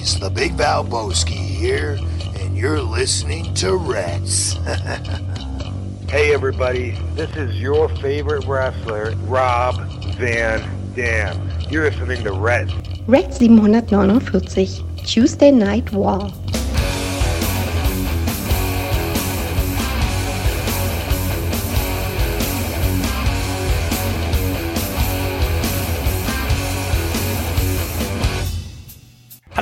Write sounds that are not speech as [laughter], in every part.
boys, the Big Valboski here, and you're listening to Rats. [laughs] Hey everybody, this is your favorite wrestler, Rob Van Dam. You're listening to Red. Red 749, Tuesday Night War.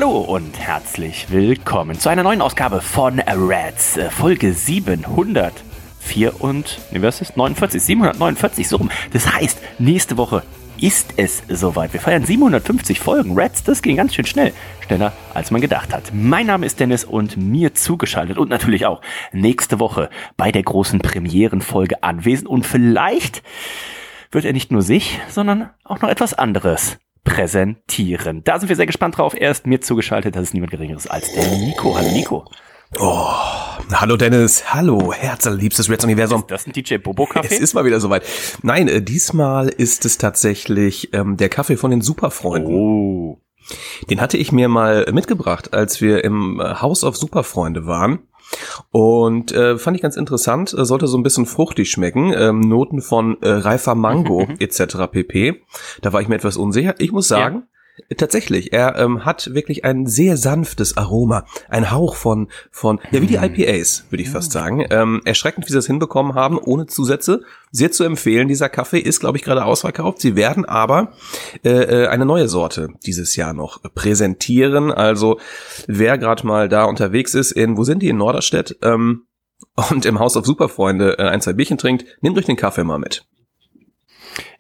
Hallo und herzlich willkommen zu einer neuen Ausgabe von Rats, äh, Folge 704 und, ne, was ist 49, 749, so rum. Das heißt, nächste Woche ist es soweit. Wir feiern 750 Folgen Rats, das ging ganz schön schnell. Schneller, als man gedacht hat. Mein Name ist Dennis und mir zugeschaltet und natürlich auch nächste Woche bei der großen Premierenfolge anwesend und vielleicht wird er nicht nur sich, sondern auch noch etwas anderes präsentieren. Da sind wir sehr gespannt drauf. Er ist mir zugeschaltet, das ist niemand Geringeres als der Nico. Hallo Nico. Oh, hallo Dennis, hallo, herzallerliebstes Reds Universum. Ist das ein DJ Bobo Kaffee? Es ist mal wieder soweit. Nein, äh, diesmal ist es tatsächlich ähm, der Kaffee von den Superfreunden. Oh. Den hatte ich mir mal mitgebracht, als wir im äh, House of Superfreunde waren. Und äh, fand ich ganz interessant, äh, sollte so ein bisschen fruchtig schmecken, ähm, Noten von äh, reifer Mango [laughs] etc. pp. Da war ich mir etwas unsicher. Ich muss sagen, äh, tatsächlich, er ähm, hat wirklich ein sehr sanftes Aroma, ein Hauch von von ja wie die IPAs würde ich fast sagen. Ähm, erschreckend, wie sie das hinbekommen haben, ohne Zusätze. Sehr zu empfehlen. Dieser Kaffee ist, glaube ich, gerade ausverkauft. Sie werden aber äh, äh, eine neue Sorte dieses Jahr noch präsentieren. Also wer gerade mal da unterwegs ist in, wo sind die in Norderstedt? Ähm, und im Haus auf Superfreunde äh, ein, zwei Bierchen trinkt, nehmt euch den Kaffee mal mit.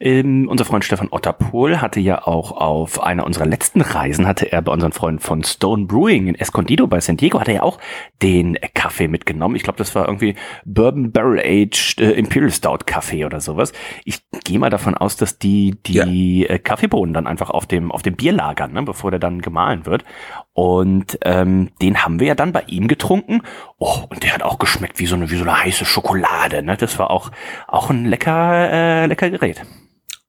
Ähm, unser Freund Stefan Otterpohl hatte ja auch auf einer unserer letzten Reisen, hatte er bei unseren Freunden von Stone Brewing in Escondido bei San Diego, hat er ja auch den Kaffee mitgenommen. Ich glaube, das war irgendwie Bourbon Barrel Aged äh, Imperial Stout Kaffee oder sowas. Ich gehe mal davon aus, dass die die äh, Kaffeebohnen dann einfach auf dem auf dem Bier lagern, ne, bevor der dann gemahlen wird. Und ähm, den haben wir ja dann bei ihm getrunken. Oh, und der hat auch geschmeckt wie so eine wie so eine heiße Schokolade. Ne? Das war auch auch ein lecker äh, lecker Gerät.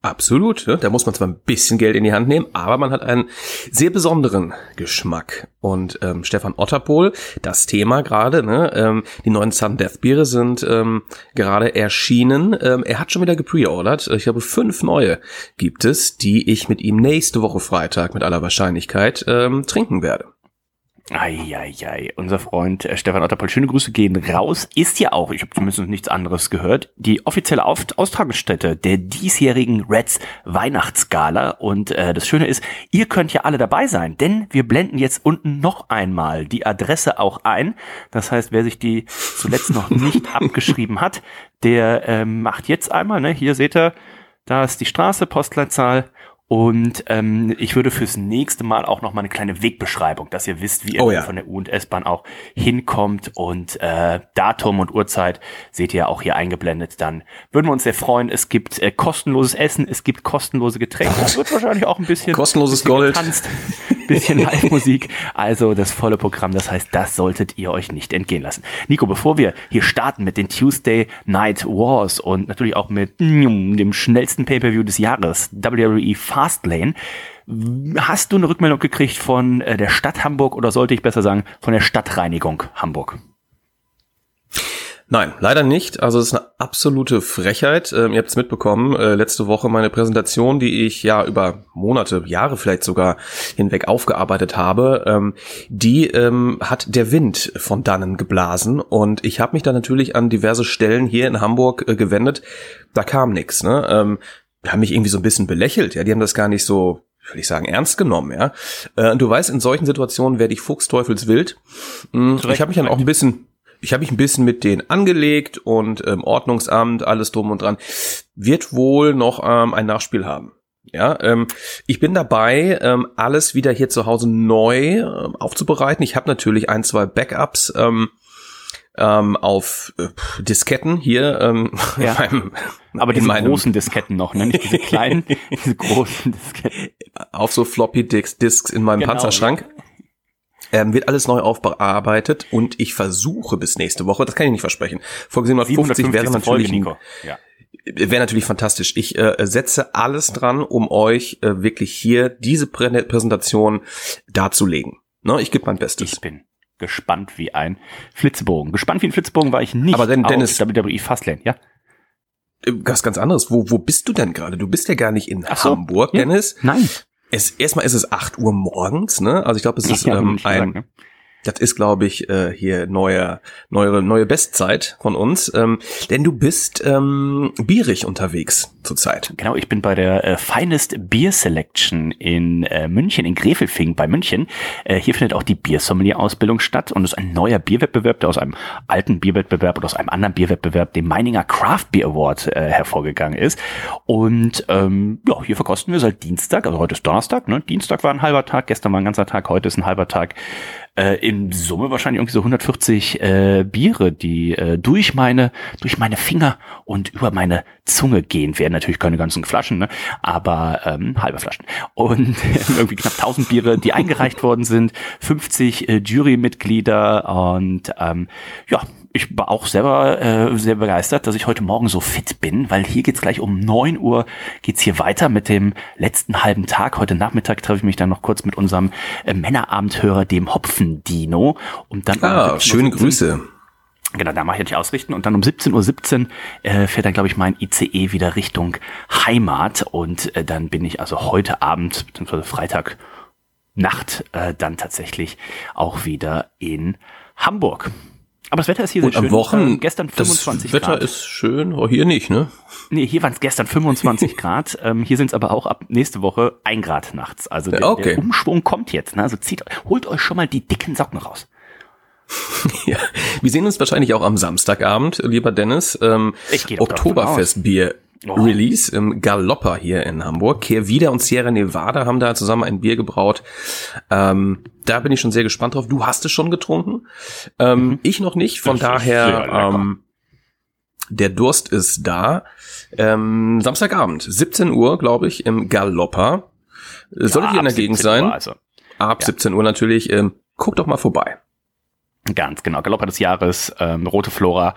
Absolut, ne? da muss man zwar ein bisschen Geld in die Hand nehmen, aber man hat einen sehr besonderen Geschmack. Und ähm, Stefan Otterpohl, das Thema gerade, ne? ähm, die neuen Sun Death Biere sind ähm, gerade erschienen. Ähm, er hat schon wieder gepreordert. Ich glaube, fünf neue gibt es, die ich mit ihm nächste Woche Freitag mit aller Wahrscheinlichkeit ähm, trinken werde. Eieiei, unser Freund äh, Stefan Otterpohl, schöne Grüße gehen raus, ist ja auch, ich habe zumindest nichts anderes gehört, die offizielle Auf Austragungsstätte der diesjährigen Reds Weihnachtsgala. Und äh, das Schöne ist, ihr könnt ja alle dabei sein, denn wir blenden jetzt unten noch einmal die Adresse auch ein. Das heißt, wer sich die zuletzt noch [laughs] nicht abgeschrieben hat, der ähm, macht jetzt einmal, ne, hier seht ihr, da ist die Straße, Postleitzahl und ähm, ich würde fürs nächste Mal auch noch mal eine kleine Wegbeschreibung, dass ihr wisst, wie ihr Oh ja. von der U- und S-Bahn auch hinkommt. Und äh, Datum und Uhrzeit seht ihr auch hier eingeblendet. Dann würden wir uns sehr freuen. Es gibt äh, kostenloses Essen, es gibt kostenlose Getränke. Es wird wahrscheinlich auch ein bisschen Kostenloses bisschen Gold. getanzt, bisschen Live-Musik. Also das volle Programm. Das heißt, das solltet ihr euch nicht entgehen lassen. Nico, bevor wir hier starten mit den Tuesday Night Wars und natürlich auch mit dem schnellsten Pay-per-View des Jahres, WWE Fastlane, hast du eine Rückmeldung gekriegt von äh, der Stadt Hamburg oder sollte ich besser sagen von der Stadtreinigung Hamburg? Nein, leider nicht. Also es ist eine absolute Frechheit. Ähm, ihr habt es mitbekommen, äh, letzte Woche meine Präsentation, die ich ja über Monate, Jahre vielleicht sogar hinweg aufgearbeitet habe, ähm, die ähm, hat der Wind von dannen geblasen und ich habe mich dann natürlich an diverse Stellen hier in Hamburg äh, gewendet. Da kam nichts. Ne? Haben mich irgendwie so ein bisschen belächelt. Ja, die haben das gar nicht so würde ich sagen, ernst genommen, ja. Äh, und du weißt, in solchen Situationen werde ich fuchsteufelswild. Mm, Ich habe mich dann auch ein bisschen, ich habe mich ein bisschen mit denen angelegt und ähm, Ordnungsamt, alles drum und dran, wird wohl noch ähm, ein Nachspiel haben. Ja, ähm, ich bin dabei, ähm, alles wieder hier zu Hause neu ähm, aufzubereiten. Ich habe natürlich ein, zwei Backups ähm, ähm, auf äh, Disketten hier ähm, [laughs] Ja. in meinem, Aber diese großen Disketten noch, ne? Nicht diese kleinen, [laughs] diese großen Disketten. auf so Floppy Disks, in meinem Genau, Panzerschrank. Ähm, wird alles neu aufbearbeitet und ich versuche bis nächste Woche, das kann ich nicht versprechen. Folge 750 wäre 750. Folge, natürlich. Ja. wäre natürlich fantastisch. Ich äh, setze alles dran, um euch äh, wirklich hier diese Prä Präsentation darzulegen. Ne, ich gebe mein Bestes. Ich bin gespannt wie ein Flitzebogen. Gespannt wie ein Flitzebogen war ich nicht. Aber denn, Dennis, WWE Fastlane, ja? Was ganz anderes. Wo, wo bist du denn gerade? Du bist ja gar nicht in so. Hamburg, Ja. Dennis. Nein. Es, erstmal ist es 8 Uhr morgens, ne? Also ich glaube, es ist Ja, ähm, ein, sagen, ne? Das ist, glaube ich, äh, hier neue, neue, neue Bestzeit von uns. Ähm, denn du bist ähm, bierig unterwegs zurzeit. Genau, ich bin bei der äh, Finest Beer Selection in äh, München, in Grefelfing bei München. Äh, hier findet auch die Biersommelier-Ausbildung statt und es ist ein neuer Bierwettbewerb, der aus einem alten Bierwettbewerb oder aus einem anderen Bierwettbewerb, dem Meininger Craft Beer Award, äh, hervorgegangen ist. Und ähm, ja, hier verkosten wir seit Dienstag, also heute ist Donnerstag, ne? Dienstag war ein halber Tag, gestern war ein ganzer Tag, heute ist ein halber Tag. Äh, in Summe wahrscheinlich irgendwie so 140 äh, Biere, die äh, durch meine durch meine Finger und über meine Zunge gehen werden. Natürlich keine ganzen Flaschen, ne? aber ähm, halbe Flaschen. Und [laughs] irgendwie knapp 1000 Biere, die eingereicht worden sind, 50 äh, Jurymitglieder und ähm, ja, ich war auch selber äh, sehr begeistert, dass ich heute Morgen so fit bin, weil hier geht's gleich um 9 Uhr geht's hier weiter mit dem letzten halben Tag. Heute Nachmittag treffe ich mich dann noch kurz mit unserem äh, Männerabendhörer, dem Hopfendino. Und dann um Ah, 17:17 schöne Grüße. Genau, da mache ich natürlich ausrichten und dann um 17.17 Uhr äh, fährt dann, glaube ich, mein ICE wieder Richtung Heimat und äh, dann bin ich also heute Abend, beziehungsweise Freitag Nacht, äh, dann tatsächlich auch wieder in Hamburg. Aber das Wetter ist hier Und sehr am schön. Wochen, Äh, gestern 25 das Wetter Grad. ist schön, oh, hier nicht, ne? Nee, hier waren es gestern 25 [laughs] Grad. Ähm, hier sind es aber auch ab nächste Woche ein Grad nachts. Also der, okay. der Umschwung kommt jetzt. Ne? Also zieht, holt euch schon mal die dicken Socken raus. [laughs] Ja. Wir sehen uns wahrscheinlich auch am Samstagabend, lieber Dennis. Ähm, Ich gehe Oktoberfestbier. Oh. Release im Galopper hier in Hamburg. Kehrwieder und Sierra Nevada haben da zusammen ein Bier gebraut. Ähm, da bin ich schon sehr gespannt drauf. Du hast es schon getrunken. Ähm, Ich noch nicht. Von Mhm. Das daher, ähm, der Durst ist da. Ähm, Samstagabend, 17 Uhr, glaube ich, im Galopper. Solltet Ja, ihr in der Gegend 17 sein? Uhr, also. Ab 17 Uhr natürlich. Ähm, guckt doch mal vorbei. Ganz genau, Galopper des Jahres, ähm, rote Flora,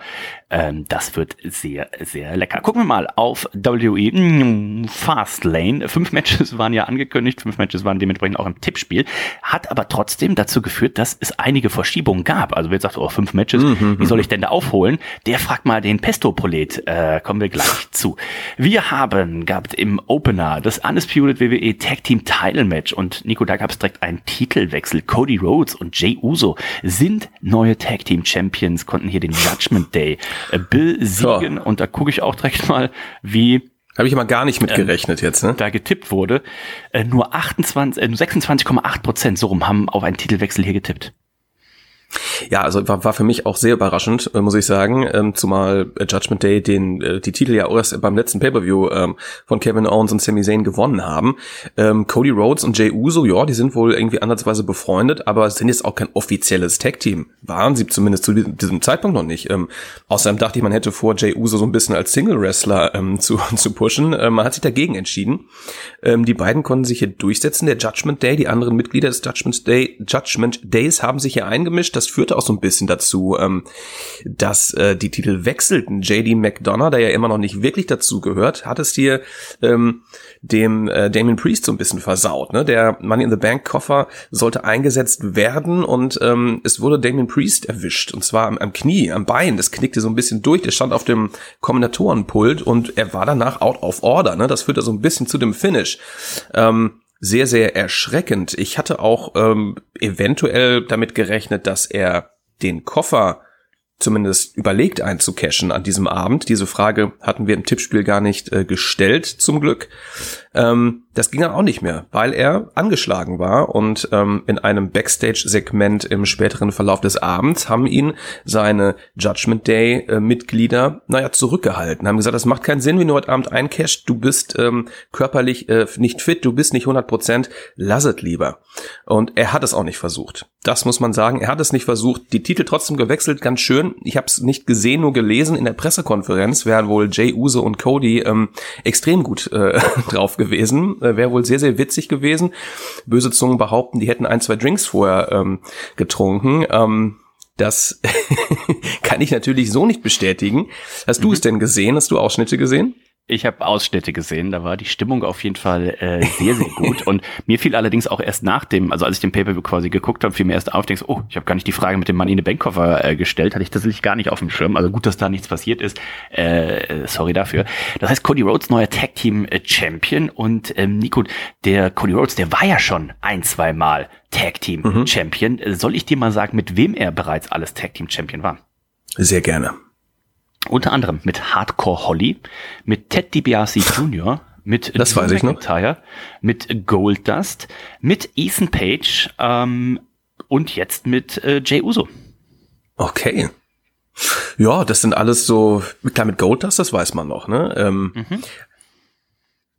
ähm, das wird sehr, sehr lecker. Gucken wir mal auf WWE mm, Fastlane. Fünf Matches waren ja angekündigt, fünf Matches waren dementsprechend auch im Tippspiel, hat aber trotzdem dazu geführt, dass es einige Verschiebungen gab. Also wer sagt, oh, fünf Matches, wie soll ich denn da aufholen? Der fragt mal den Pesto-Prolet, äh, kommen wir gleich zu. Wir haben gehabt im Opener das Undisputed WWE Tag Team Title Match und Nico, da gab es direkt einen Titelwechsel. Cody Rhodes und Jay Uso sind neue Tag Team Champions, konnten hier den Judgment Day äh, besiegen und da gucke ich auch direkt mal, wie Habe ich mal gar nicht Ähm, gerechnet jetzt, ne? da getippt wurde. Äh, nur 28, äh, nur 26,8 Prozent so rum haben auf einen Titelwechsel hier getippt. Ja, also war, war für mich auch sehr überraschend, äh, muss ich sagen, ähm, zumal äh, Judgment Day den äh, die Titel ja auch erst beim letzten Pay-per-View ähm, von Kevin Owens und Sami Zayn gewonnen haben. Ähm, Cody Rhodes und Jay Uso, ja, die sind wohl irgendwie ansatzweise befreundet, aber sind jetzt auch kein offizielles Tag-Team. Waren sie zumindest zu diesem- Zeitpunkt noch nicht. Ähm, außerdem dachte ich, man hätte vor, Jay Uso so ein bisschen als Single-Wrestler ähm, [laughs] zu, zu pushen. Ähm, man hat sich dagegen entschieden. Ähm, die beiden konnten sich hier durchsetzen. Der Judgment Day, die anderen Mitglieder des Judgment Day, Judgment Days haben sich hier eingemischt. Das führte auch so ein bisschen dazu, ähm, dass äh, die Titel wechselten. JD McDonough, der ja immer noch nicht wirklich dazu gehört, hat es hier ähm, dem äh, Damien Priest so ein bisschen versaut. Ne? Der Money in the Bank Koffer sollte eingesetzt werden und ähm, es wurde Damien Priest erwischt und zwar am, am Knie, am Bein. Das knickte so ein bisschen durch. Der stand auf dem Kombinatorenpult und er war danach out of order. Ne? Das führte so ein bisschen zu dem Finish. Ähm, sehr, sehr erschreckend. Ich hatte auch ähm, eventuell damit gerechnet, dass er den Koffer zumindest überlegt einzucashen an diesem Abend. Diese Frage hatten wir im Tippspiel gar nicht äh, gestellt, zum Glück. Ähm, das ging dann auch nicht mehr, weil er angeschlagen war und ähm, in einem Backstage-Segment im späteren Verlauf des Abends haben ihn seine Judgment Day-Mitglieder, naja, zurückgehalten, haben gesagt, das macht keinen Sinn, wenn du heute Abend eincashst, du bist ähm, körperlich äh, nicht fit, du bist nicht 100 Prozent, lass es lieber. Und er hat es auch nicht versucht. Das muss man sagen, er hat es nicht versucht, die Titel trotzdem gewechselt, ganz schön. Ich habe es nicht gesehen, nur gelesen in der Pressekonferenz, wären wohl Jay Uso und Cody ähm, extrem gut äh, [laughs] drauf gewesen, äh, wäre wohl sehr, sehr witzig gewesen. Böse Zungen behaupten, die hätten ein, zwei Drinks vorher ähm, getrunken. Ähm, das [laughs] kann ich natürlich so nicht bestätigen. Hast du es denn gesehen? Hast du Ausschnitte gesehen? Ich habe Ausschnitte gesehen, da war die Stimmung auf jeden Fall äh, sehr, sehr gut. Und mir fiel allerdings auch erst nach dem, also als ich den Pay-Per-View quasi geguckt habe, fiel mir erst auf, denkst, oh, ich habe gar nicht die Frage mit dem Mann in den Bankkoffer äh, gestellt, hatte ich tatsächlich gar nicht auf dem Schirm. Also gut, dass da nichts passiert ist. Äh, sorry dafür. Das heißt, Cody Rhodes neuer Tag Team äh, Champion und ähm, Nico, der Cody Rhodes, der war ja schon ein, zwei Mal Tag Team mhm. Champion. Soll ich dir mal sagen, mit wem er bereits alles Tag Team Champion war? Sehr gerne. Unter anderem mit Hardcore Holly, mit Ted DiBiase Jr., mit das Drew weiß McIntyre, mit Goldust, mit Ethan Page ähm, und jetzt mit äh, Jay Uso. Okay. Ja, das sind alles so, klar mit Goldust, das weiß man noch, ne? Ähm, mhm.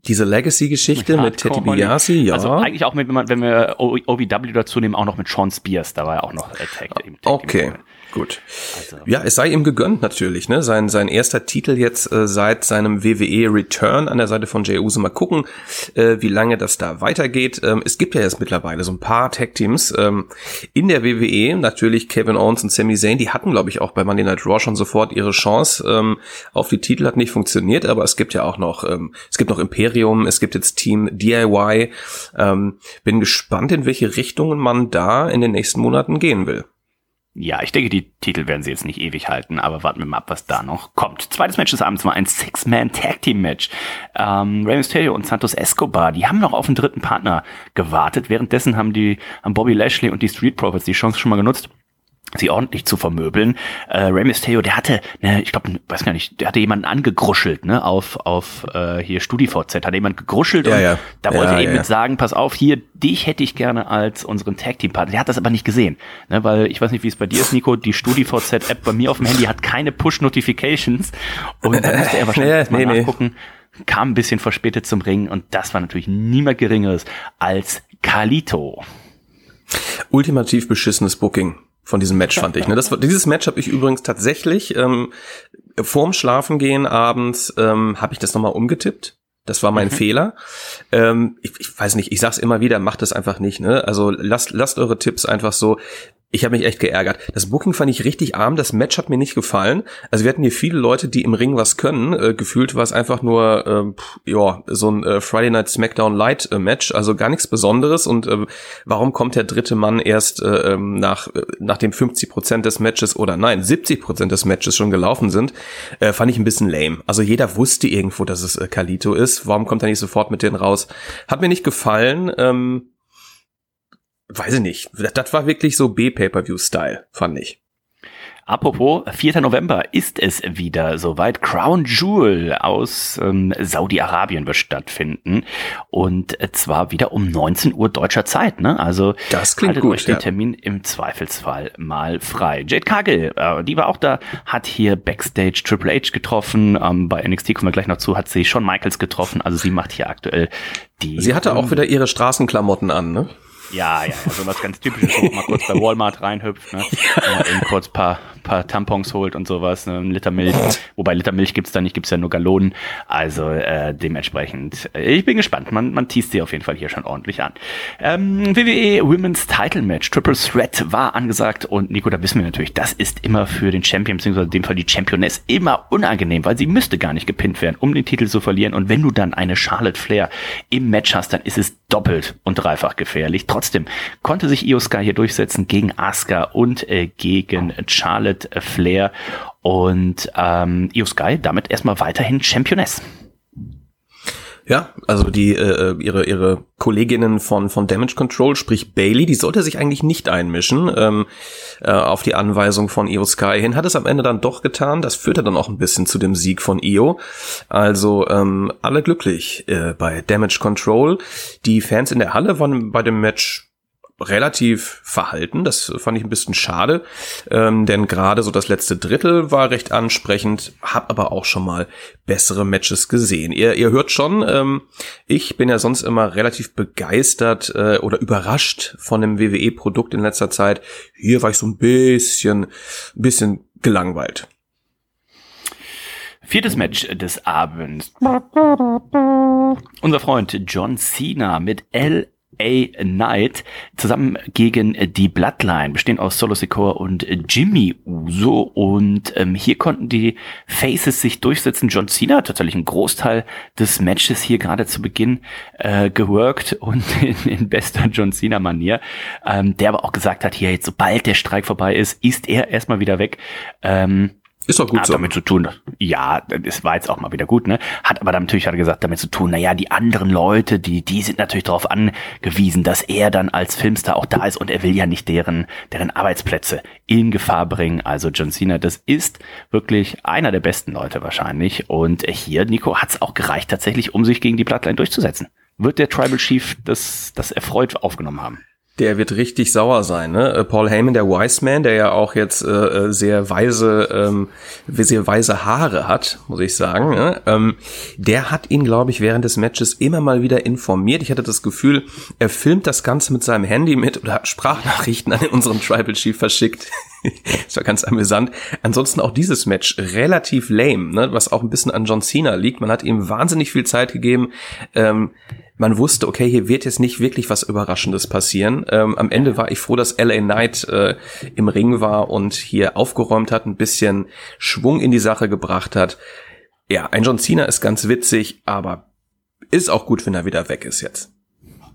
Diese Legacy-Geschichte mit, mit Teddy Biasi, ja. Also eigentlich auch mit, wenn, man, wenn wir OVW dazu nehmen, auch noch mit Sean Spears, da war ja auch noch äh, Tag Okay. Tag Gut. Also. Ja, es sei ihm gegönnt natürlich, ne? Sein, sein erster Titel jetzt äh, seit seinem WWE Return an der Seite von Jey Uso. Mal gucken, äh, wie lange das da weitergeht. Ähm, es gibt ja jetzt mittlerweile so ein paar Tag-Teams ähm, in der WWE. Natürlich Kevin Owens und Sami Zayn, die hatten, glaube ich, auch bei Monday Night Raw schon sofort ihre Chance ähm, auf die Titel. Hat nicht funktioniert, aber es gibt ja auch noch, ähm, es gibt noch Imperium, es gibt jetzt Team DIY. Ähm, bin gespannt, in welche Richtungen man da in den nächsten Monaten gehen will. Ja, ich denke, die Titel werden sie jetzt nicht ewig halten, aber warten wir mal ab, was da noch kommt. Zweites Match des Abends war ein Six-Man-Tag-Team-Match. Ähm, Rey Mysterio und Santos Escobar, die haben noch auf einen dritten Partner gewartet. Währenddessen haben die, haben Bobby Lashley und die Street Profits die Chance schon mal genutzt, sie ordentlich zu vermöbeln. Äh, Rey Mysterio, der hatte, ne, ich glaube, weiß gar nicht, der hatte jemanden angegruschelt, ne, auf auf äh, hier StudiVZ, hat jemand gegruschelt ja, und ja. da wollte ja, er eben mit sagen, pass auf, hier, dich hätte ich gerne als unseren Tag Team Partner. Der hat das aber nicht gesehen, ne, weil ich weiß nicht, wie es bei dir ist, Nico, die StudiVZ App bei mir auf dem Handy hat keine Push Notifications und da musste er wahrscheinlich [laughs] mal nee, nachgucken. Kam ein bisschen verspätet zum Ring und das war natürlich niemand Geringeres als Kalito. Ultimativ beschissenes Booking von diesem Match, fand ich. Ne? Das, dieses Match habe ich übrigens tatsächlich ähm, vorm Schlafengehen abends ähm, habe ich das nochmal umgetippt. Das war mein mhm. Fehler. Ähm, ich, ich weiß nicht, ich sag's immer wieder, macht das einfach nicht. Ne? Also lasst, lasst eure Tipps einfach so ich habe mich echt geärgert. Das Booking fand ich richtig arm, das Match hat mir nicht gefallen. Also wir hatten hier viele Leute, die im Ring was können. Äh, gefühlt war es einfach nur ähm, ja so ein äh, Friday Night SmackDown Light äh, Match, also gar nichts Besonderes. Und äh, warum kommt der dritte Mann erst äh, ähm, nach äh, nachdem 50 Prozent des Matches oder nein 70 Prozent des Matches schon gelaufen sind, äh, fand ich ein bisschen lame. Also jeder wusste irgendwo, dass es äh, Kalito ist. Warum kommt er nicht sofort mit denen raus? Hat mir nicht gefallen. Ähm, weiß ich nicht. Das war wirklich so B-Pay-Per-View-Style, fand ich. Apropos, 4. November ist es wieder soweit. Crown Jewel aus ähm, Saudi-Arabien wird stattfinden. Und zwar wieder um 19 Uhr deutscher Zeit. Ne? Also das klingt gut, euch den Termin im Zweifelsfall mal frei. Jade Cargill, äh, die war auch da, hat hier Backstage Triple H getroffen. Ähm, bei NXT kommen wir gleich noch zu, hat sie Shawn Michaels getroffen. Also sie macht hier aktuell die... Sie hatte auch wieder ihre Straßenklamotten an, ne? Ja, ja, also was ganz typisches, wo man mal kurz bei Walmart reinhüpft, ne? [laughs] Ja. eben kurz paar, paar Tampons holt und sowas, ne? ein Liter Milch. [laughs] Wobei Liter Milch gibt's da nicht, gibt's ja nur Gallonen. Also äh, dementsprechend, äh, ich bin gespannt. Man, man teast sie auf jeden Fall hier schon ordentlich an. Ähm, WWE Women's Title Match, Triple Threat war angesagt und Nico, da wissen wir natürlich, das ist immer für den Champion, beziehungsweise in dem Fall die Championess, immer unangenehm, weil sie müsste gar nicht gepinnt werden, um den Titel zu verlieren. Und wenn du dann eine Charlotte Flair im Match hast, dann ist es doppelt und dreifach gefährlich. Trotzdem konnte sich Io Sky hier durchsetzen gegen Asuka und äh, gegen Charlotte Flair und ähm, Io Sky damit erstmal weiterhin Championess. Ja, also die äh, ihre ihre Kolleginnen von von Damage Control, sprich Bailey, die sollte sich eigentlich nicht einmischen ähm, äh, auf die Anweisung von Io Sky hin, hat es am Ende dann doch getan. Das führte dann auch ein bisschen zu dem Sieg von Io. Also ähm, alle glücklich äh, bei Damage Control. Die Fans in der Halle waren bei dem Match relativ verhalten. Das fand ich ein bisschen schade, ähm, denn gerade so das letzte Drittel war recht ansprechend, hab aber auch schon mal bessere Matches gesehen. Ihr, ihr hört schon, ähm, ich bin ja sonst immer relativ begeistert äh, oder überrascht von dem WWE-Produkt in letzter Zeit. Hier war ich so ein bisschen, ein bisschen gelangweilt. Viertes Match des Abends. Unser Freund John Cena mit L Knight zusammen gegen die Bloodline, bestehend aus Solo Secor und Jimmy Uso. Und ähm, hier konnten die Faces sich durchsetzen. John Cena hat tatsächlich einen Großteil des Matches hier gerade zu Beginn äh, geworkt und [laughs] in, in bester John Cena-Manier. Ähm, der aber auch gesagt hat, hier jetzt sobald der Streik vorbei ist, ist er erstmal wieder weg. Ähm, ist doch gut hat so. damit zu tun, ja, das war jetzt auch mal wieder gut, ne? Hat aber dann natürlich, hat er gesagt, damit zu tun, naja, die anderen Leute, die, die sind natürlich darauf angewiesen, dass er dann als Filmstar auch da ist und er will ja nicht deren, deren Arbeitsplätze in Gefahr bringen. Also John Cena, das ist wirklich einer der besten Leute wahrscheinlich. Und hier, Nico, hat es auch gereicht tatsächlich, um sich gegen die Bloodline durchzusetzen. Wird der Tribal Chief das, das erfreut aufgenommen haben? Der wird richtig sauer sein, ne? Äh, Paul Heyman, der Wise Man, der ja auch jetzt äh, äh, sehr weise, ähm, sehr weise Haare hat, muss ich sagen. Ne? Ähm, der hat ihn, glaube ich, während des Matches immer mal wieder informiert. Ich hatte das Gefühl, er filmt das Ganze mit seinem Handy mit oder hat Sprachnachrichten an unseren Tribal Chief verschickt. [laughs] das war ganz amüsant. Ansonsten auch dieses Match relativ lame, ne? was auch ein bisschen an John Cena liegt. Man hat ihm wahnsinnig viel Zeit gegeben. Ähm, man wusste, okay, hier wird jetzt nicht wirklich was Überraschendes passieren. Ähm, am Ende war ich froh, dass LA Knight äh, im Ring war und hier aufgeräumt hat, ein bisschen Schwung in die Sache gebracht hat. Ja, ein John Cena ist ganz witzig, aber ist auch gut, wenn er wieder weg ist jetzt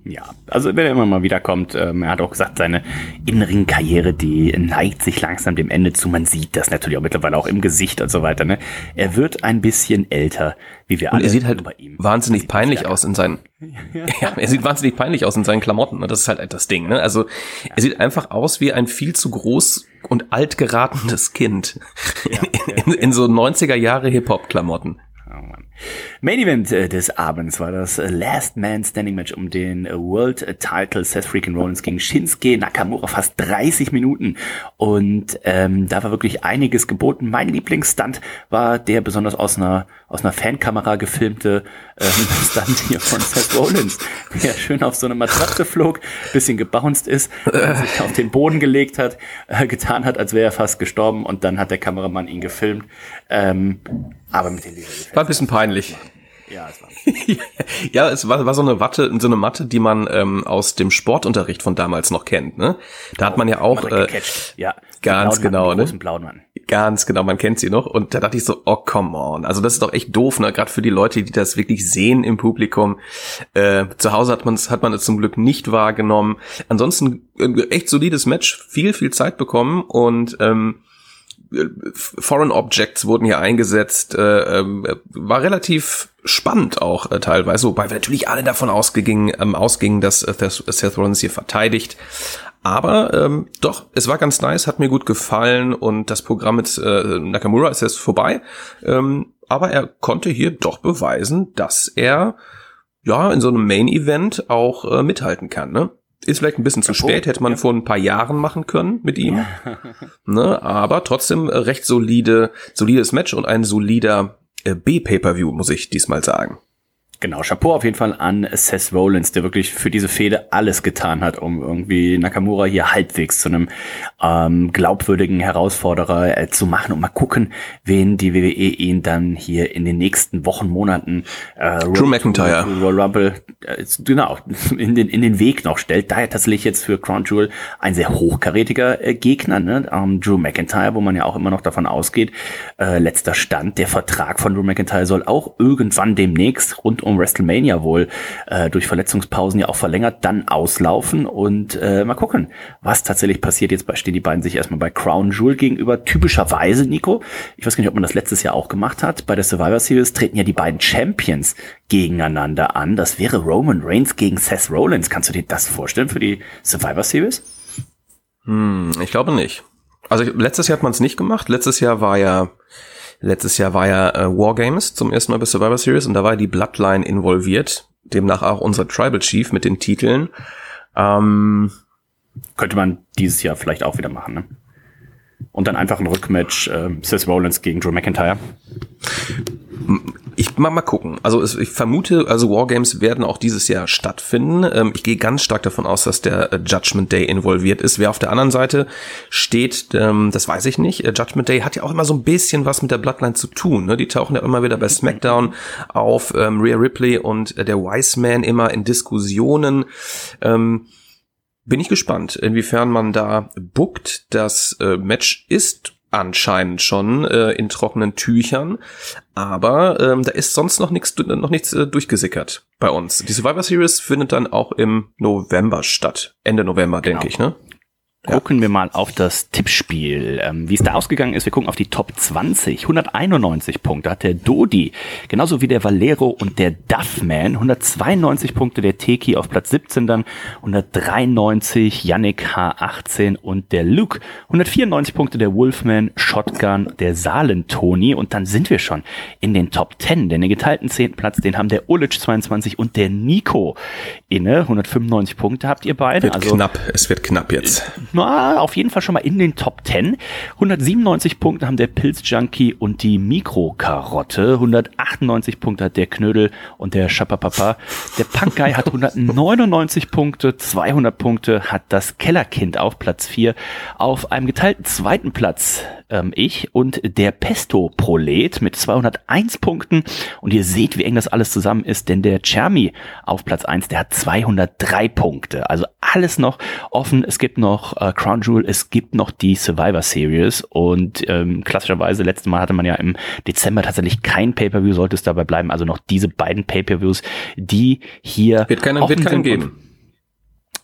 ja, also wenn er immer mal wiederkommt, ähm, er hat auch gesagt, seine inneren Karriere, die neigt sich langsam dem Ende zu. Man sieht das natürlich auch mittlerweile auch im Gesicht und so weiter. Ne? Er wird ein bisschen älter, wie wir und alle. Er sieht halt bei ihm. wahnsinnig peinlich aus in seinen. [laughs] Ja. ja. er sieht wahnsinnig peinlich aus in seinen Klamotten. Ne? Das ist halt das Ding. Ne? Also ja. er sieht einfach aus wie ein viel zu groß und alt geratenes Kind [laughs] ja, in, in, in so 90er Jahre Hip-Hop-Klamotten. Oh Mann. Main Event äh, des Abends war das äh, Last Man Standing Match um den äh, World Title Seth Freaking Rollins gegen Shinsuke Nakamura fast 30 Minuten und ähm, da war wirklich einiges geboten. Mein Lieblingsstunt war der besonders aus einer aus einer Fankamera gefilmte ähm, [laughs] Stunt hier von Seth Rollins, der schön auf so eine Matratze flog, bisschen gebounced ist, sich auf den Boden gelegt hat, äh, getan hat, als wäre er fast gestorben und dann hat der Kameramann ihn gefilmt. Ähm, aber mit den War ein bisschen peinlich. [laughs] Ja, es war. [laughs] ja, es war, war so eine Watte, so eine Matte, die man ähm, aus dem Sportunterricht von damals noch kennt. Ne? Da oh, hat man ja auch äh, ja, ganz genau, ne? Blauen Ganz genau, man kennt sie noch. Und da dachte ich so, oh come on. Also das ist doch echt doof, ne? Gerade für die Leute, die das wirklich sehen im Publikum. Äh, zu Hause hat man es hat man es zum Glück nicht wahrgenommen. Ansonsten äh, echt solides Match, viel viel Zeit bekommen und ähm, Foreign Objects wurden hier eingesetzt, äh, äh, war relativ spannend auch äh, teilweise, wobei wir natürlich alle davon ausgingen, ähm, ausgingen, dass äh, Seth Rollins hier verteidigt. Aber ähm, doch, es war ganz nice, hat mir gut gefallen und das Programm mit äh, Nakamura ist jetzt vorbei. Ähm, aber er konnte hier doch beweisen, dass er ja in so einem Main Event auch äh, mithalten kann. Ne? Ist vielleicht ein bisschen zu spät, hätte man vor ein paar Jahren machen können mit ihm. [laughs] ne, aber trotzdem recht solide, solides Match und ein solider äh, B-Pay-Per-View, muss ich diesmal sagen. Genau, Chapeau auf jeden Fall an Seth Rollins, der wirklich für diese Fehde alles getan hat, um irgendwie Nakamura hier halbwegs zu einem ähm, glaubwürdigen Herausforderer äh, zu machen und mal gucken, wen die WWE ihn dann hier in den nächsten Wochen, Monaten äh, Drew McIntyre Royal Rumble äh, genau in den in den Weg noch stellt. Daher tatsächlich jetzt für Crown Jewel ein sehr hochkarätiger äh, Gegner, ne? ähm, Drew McIntyre, wo man ja auch immer noch davon ausgeht, äh, letzter Stand, der Vertrag von Drew McIntyre soll auch irgendwann demnächst rund um um WrestleMania wohl äh, durch Verletzungspausen ja auch verlängert, dann auslaufen und äh, mal gucken, was tatsächlich passiert. Jetzt stehen die beiden sich erstmal bei Crown Jewel gegenüber. Typischerweise, Nico, ich weiß gar nicht, ob man das letztes Jahr auch gemacht hat, bei der Survivor Series treten ja die beiden Champions gegeneinander an. Das wäre Roman Reigns gegen Seth Rollins. Kannst du dir das vorstellen für die Survivor Series? Hm, ich glaube nicht. Also letztes Jahr hat man es nicht gemacht. Letztes Jahr war ja Letztes Jahr war ja äh, Wargames zum ersten Mal bei Survivor Series und da war die Bloodline involviert. Demnach auch unser Tribal Chief mit den Titeln. Ähm, Könnte man dieses Jahr vielleicht auch wieder machen, ne? Und dann einfach ein Rückmatch äh, Seth Rollins gegen Drew McIntyre. Ich mal mal gucken. Also es, ich vermute, also Wargames werden auch dieses Jahr stattfinden. Ähm, ich gehe ganz stark davon aus, dass der äh, Judgment Day involviert ist. Wer auf der anderen Seite steht, ähm, das weiß ich nicht. Äh, Judgment Day hat ja auch immer so ein bisschen was mit der Bloodline zu tun. Ne? Die tauchen ja immer wieder bei SmackDown auf. Ähm, Rhea Ripley und äh, der Wise Man immer in Diskussionen. Ähm, bin ich gespannt, inwiefern man da bookt. Das äh, Match ist anscheinend schon äh, in trockenen Tüchern, aber ähm, da ist sonst noch nichts noch nichts äh, durchgesickert bei uns. Die Survivor Series findet dann auch im November statt, Ende November, denke Genau. ich, ne? Gucken wir mal auf das Tippspiel, ähm, wie es da ausgegangen ist. Wir gucken auf die Top 20. 191 Punkte hat der Dodi, genauso wie der Valero und der Duffman. 192 Punkte der Teki auf Platz 17 dann. 193 Yannick H18 und der Luke. 194 Punkte der Wolfman, Shotgun, der Salen-Toni. Und dann sind wir schon in den Top 10. Denn den geteilten 10. Platz, den haben der Ulic 22 und der Nico inne. 195 Punkte habt ihr beide. Wird knapp, es wird knapp jetzt. Na, auf jeden Fall schon mal in den Top 10. 197 Punkte haben der Pilz-Junkie und die Mikrokarotte. 198 Punkte hat der Knödel und der Schapapapa. Der Punk-Guy hat 199 Punkte. 200 Punkte hat das Kellerkind auf Platz 4. Auf einem geteilten zweiten Platz ähm, ich und der Pesto-Prolet mit 201 Punkten. Und ihr seht, wie eng das alles zusammen ist, denn der Chermi auf Platz 1, der hat 203 Punkte. Also alles noch offen. Es gibt noch äh, Crown Jewel, es gibt noch die Survivor Series und ähm, klassischerweise, letztes Mal hatte man ja im Dezember tatsächlich kein Pay-Per-View, sollte es dabei bleiben. Also noch diese beiden Pay-Per-Views, die hier Wird keinen, wird keinen geben.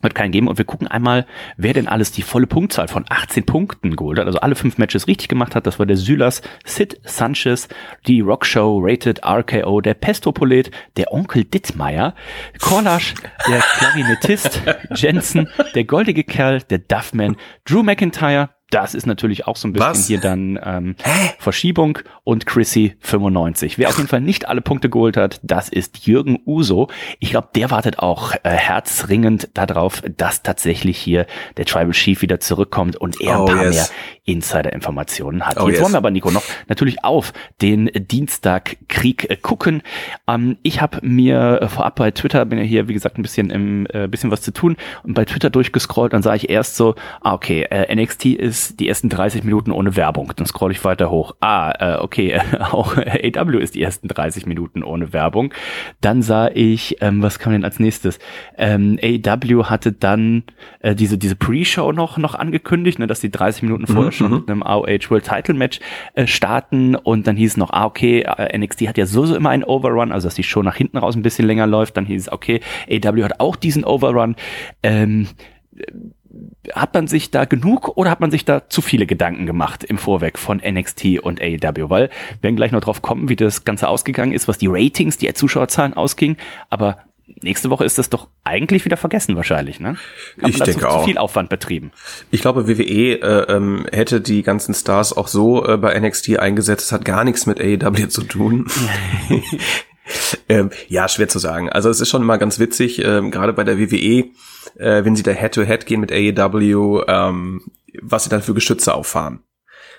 Wird keinen geben. Und wir gucken einmal, wer denn alles die volle Punktzahl von 18 Punkten geholt hat. Also alle fünf Matches richtig gemacht hat. Das war der Sylas, Sid Sanchez, die Rock Show, Rated, RKO, der Pestopolet, der Onkel Dittmeier, Korlasch, der [laughs] Klarinettist, Jensen, der goldige Kerl, der Duffman, Drew McIntyre, das ist natürlich auch so ein bisschen Was? hier dann ähm, Verschiebung und Chrissy 95. Wer auf jeden Fall nicht alle Punkte geholt hat, das ist Jürgen Uso. Ich glaube, der wartet auch äh, herzringend darauf, dass tatsächlich hier der Tribal Chief wieder zurückkommt und er Oh, ein paar yes. mehr Insider-Informationen hat. Oh, Jetzt yes. wollen wir aber, Nico, noch natürlich auf den Dienstagkrieg äh, gucken. Ähm, ich habe mir äh, vorab bei Twitter, bin ja hier, wie gesagt, ein bisschen im äh, bisschen was zu tun und bei Twitter durchgescrollt, dann sah ich erst so, ah, okay, äh, NXT ist die ersten 30 Minuten ohne Werbung. Dann scroll ich weiter hoch. Ah, äh, okay, äh, [laughs] auch AW ist die ersten 30 Minuten ohne Werbung. Dann sah ich, ähm, was kam denn als nächstes? Ähm, AW hatte dann äh, diese, diese Pre-Show noch, noch angekündigt, ne, dass die 30 Minuten vorher schon mit einem AOH World Title Match äh, starten und dann hieß es noch, ah, okay, äh, NXT hat ja sowieso immer einen Overrun, also dass die Show nach hinten raus ein bisschen länger läuft. Dann hieß es, okay, AW hat auch diesen Overrun. Ähm, hat man sich da genug oder hat man sich da zu viele Gedanken gemacht im Vorweg von NXT und AEW? Weil wir werden gleich noch drauf kommen, wie das Ganze ausgegangen ist, was die Ratings, die Zuschauerzahlen ausging. Aber nächste Woche ist das doch eigentlich wieder vergessen wahrscheinlich, ne? Hat Ich denke auch. zu viel Aufwand betrieben. Ich glaube, WWE äh, ähm, hätte die ganzen Stars auch so äh, bei NXT eingesetzt. Das hat gar nichts mit AEW zu tun. [laughs] [laughs] ähm, ja, schwer zu sagen. Also es ist schon immer ganz witzig, ähm, gerade bei der WWE, äh, wenn sie da Head-to-Head gehen mit AEW, ähm, was sie dann für Geschütze auffahren.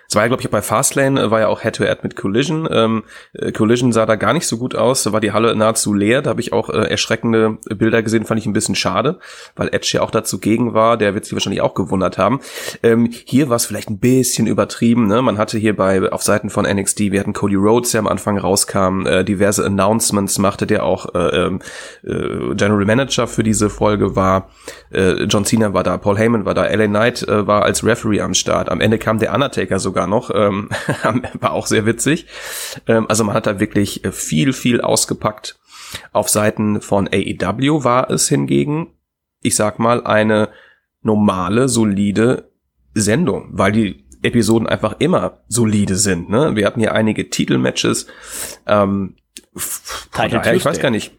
Es war ja, glaube ich, auch bei Fastlane, äh, war ja auch Head-to-Head mit Collision. Ähm, äh, Collision sah da gar nicht so gut aus, da war die Halle nahezu leer, da habe ich auch äh, erschreckende Bilder gesehen, fand ich ein bisschen schade, weil Edge ja auch dazu gegen war, der wird sich wahrscheinlich auch gewundert haben. Ähm, hier war es vielleicht ein bisschen übertrieben, ne? man hatte hier bei, auf Seiten von NXT, wir hatten Cody Rhodes, der am Anfang rauskam, äh, diverse Announcements machte, der auch äh, ähm, äh, General Manager für diese Folge war, äh, John Cena war da, Paul Heyman war da, LA Knight äh, war als Referee am Start, am Ende kam der Undertaker sogar noch, ähm, [laughs] war auch sehr witzig. Ähm, also man hat da wirklich äh, viel, viel ausgepackt. Auf Seiten von AEW war es hingegen, ich sag mal, eine normale, solide Sendung, weil die Episoden einfach immer solide sind. Ne? Wir hatten hier einige Titelmatches. Ähm, Title daher, ich weiß gar nicht.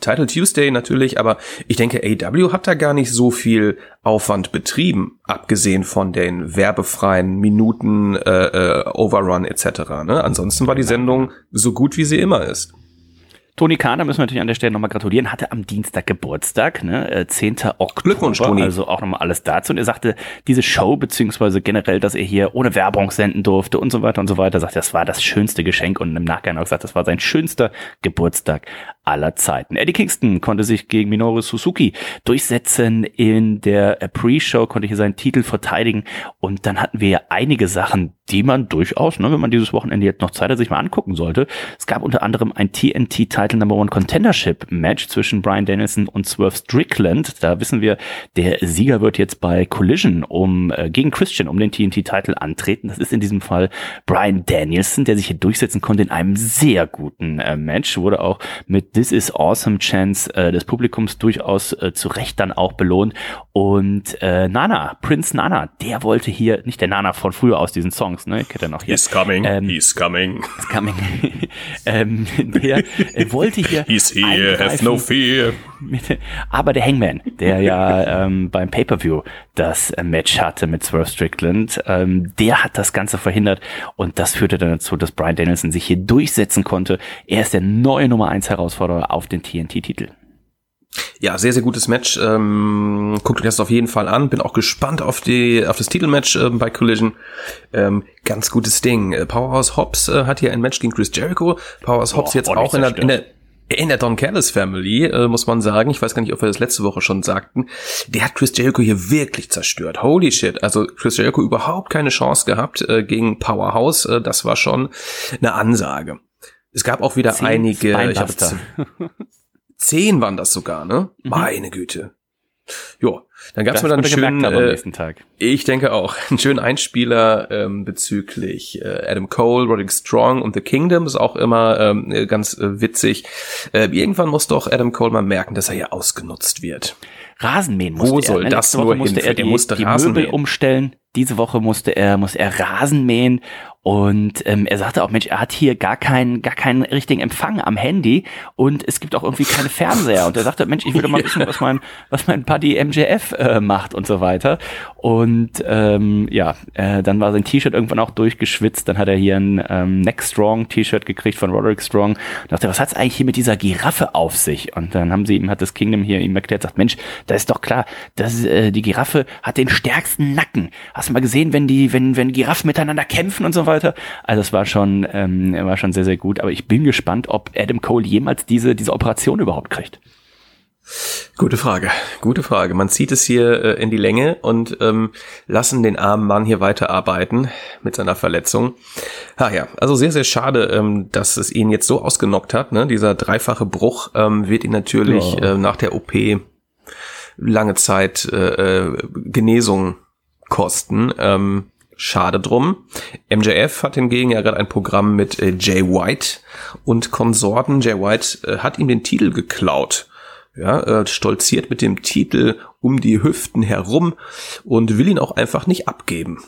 Title Tuesday natürlich, aber ich denke, AW hat da gar nicht so viel Aufwand betrieben, abgesehen von den werbefreien Minuten, äh, äh, Overrun etc. Ne? Ansonsten war die Sendung so gut, wie sie immer ist. Tony Kahn, da müssen wir natürlich an der Stelle nochmal gratulieren, hatte am Dienstag Geburtstag, ne, 10. Äh, Oktober. Glückwunsch, Toni. Also auch nochmal alles dazu. Und er sagte, diese Show, beziehungsweise generell, dass er hier ohne Werbung senden durfte und so weiter und so weiter, sagt, das war das schönste Geschenk und im Nachgang auch gesagt, das war sein schönster Geburtstag aller Zeiten. Eddie Kingston konnte sich gegen Minoru Suzuki durchsetzen. In der Pre-Show konnte hier seinen Titel verteidigen. Und dann hatten wir ja einige Sachen, die man durchaus, ne, wenn man dieses Wochenende jetzt noch Zeit hat, sich mal angucken sollte. Es gab unter anderem ein TNT Title Number One Contendership Match zwischen Brian Danielson und Swerve Strickland. Da wissen wir, der Sieger wird jetzt bei Collision um äh, gegen Christian um den TNT Title antreten. Das ist in diesem Fall Brian Danielson, der sich hier durchsetzen konnte in einem sehr guten äh, Match. Wurde auch mit This is Awesome Chance äh, des Publikums durchaus äh, zu Recht dann auch belohnt. Und äh, Nana, Prince Nana, der wollte hier, nicht der Nana von früher aus diesen Songs, ne, kennt er noch hier. He's coming, Ähm, he's coming. He's coming. [laughs] ähm, der äh, wollte hier He's here, have no fear. mit, aber der Hangman, der ja ähm, beim Pay-Per-View das äh, Match hatte mit Swerve Strickland, ähm, der hat das Ganze verhindert und das führte dann dazu, dass Brian Danielson sich hier durchsetzen konnte. Er ist der neue Nummer 1 Herausforderer auf den TNT-Titel. Ja, sehr, sehr gutes Match. Ähm, guckt euch das auf jeden Fall an. Bin auch gespannt auf die, auf das Titelmatch ähm, bei Collision. Ähm, ganz gutes Ding. Äh, Powerhouse Hobbs äh, hat hier ein Match gegen Chris Jericho. Powerhouse Hobbs jetzt auch in der, in der in der Don Callis Family, äh, muss man sagen. Ich weiß gar nicht, ob wir das letzte Woche schon sagten. Der hat Chris Jericho hier wirklich zerstört. Holy shit. Also Chris Jericho überhaupt keine Chance gehabt äh, gegen Powerhouse. Äh, das war schon eine Ansage. Es gab auch wieder Zehn einige, ich. [laughs] zehn waren das sogar, ne? Meine Güte. Jo, dann gab's Das mir dann einen schönen, am äh, nächsten Tag. ich denke auch, [laughs] einen schönen Einspieler ähm, bezüglich äh, Adam Cole, Roderick Strong und The Kingdom ist auch immer ähm, äh, ganz äh, witzig. Äh, irgendwann muss doch Adam Cole mal merken, dass er hier ausgenutzt wird. Rasenmähen Wo musste soll er. Ne? das Woche nur musste er hinführen? die, Er musste die Rasen Möbel umstellen. Diese Woche musste er, musste er Rasen mähen. Und ähm, er sagte auch, Mensch, er hat hier gar keinen, gar keinen richtigen Empfang am Handy und es gibt auch irgendwie keine Fernseher. Und er sagte, Mensch, ich würde mal [laughs] wissen, was mein, was mein Buddy MJF äh, macht und so weiter. Und ähm, ja, äh, dann war sein T-Shirt irgendwann auch durchgeschwitzt. Dann hat er hier ein ähm, Neck Strong T-Shirt gekriegt von Roderick Strong. Und dachte, was hat's eigentlich hier mit dieser Giraffe auf sich? Und dann haben sie ihm, hat das Kingdom hier ihm erklärt, sagt, Mensch, da ist doch klar, dass äh, die Giraffe hat den stärksten Nacken. Hast du mal gesehen, wenn die, wenn, wenn Giraffen miteinander kämpfen und so weiter? Also es war schon, ähm, war schon sehr, sehr gut. Aber ich bin gespannt, ob Adam Cole jemals diese, diese Operation überhaupt kriegt. Gute Frage, gute Frage. Man zieht es hier äh, in die Länge und ähm, lassen den armen Mann hier weiterarbeiten mit seiner Verletzung. Ah ja, also sehr, sehr schade, ähm, dass es ihn jetzt so ausgenockt hat. Ne? Dieser dreifache Bruch ähm, wird ihn natürlich Ja. äh, nach der OP lange Zeit äh, äh, Genesung kosten. Ähm, schade drum. MJF hat hingegen ja gerade ein Programm mit äh, Jay White und Konsorten. Jay White äh, hat ihm den Titel geklaut. Ja, äh, stolziert mit dem Titel um die Hüften herum und will ihn auch einfach nicht abgeben.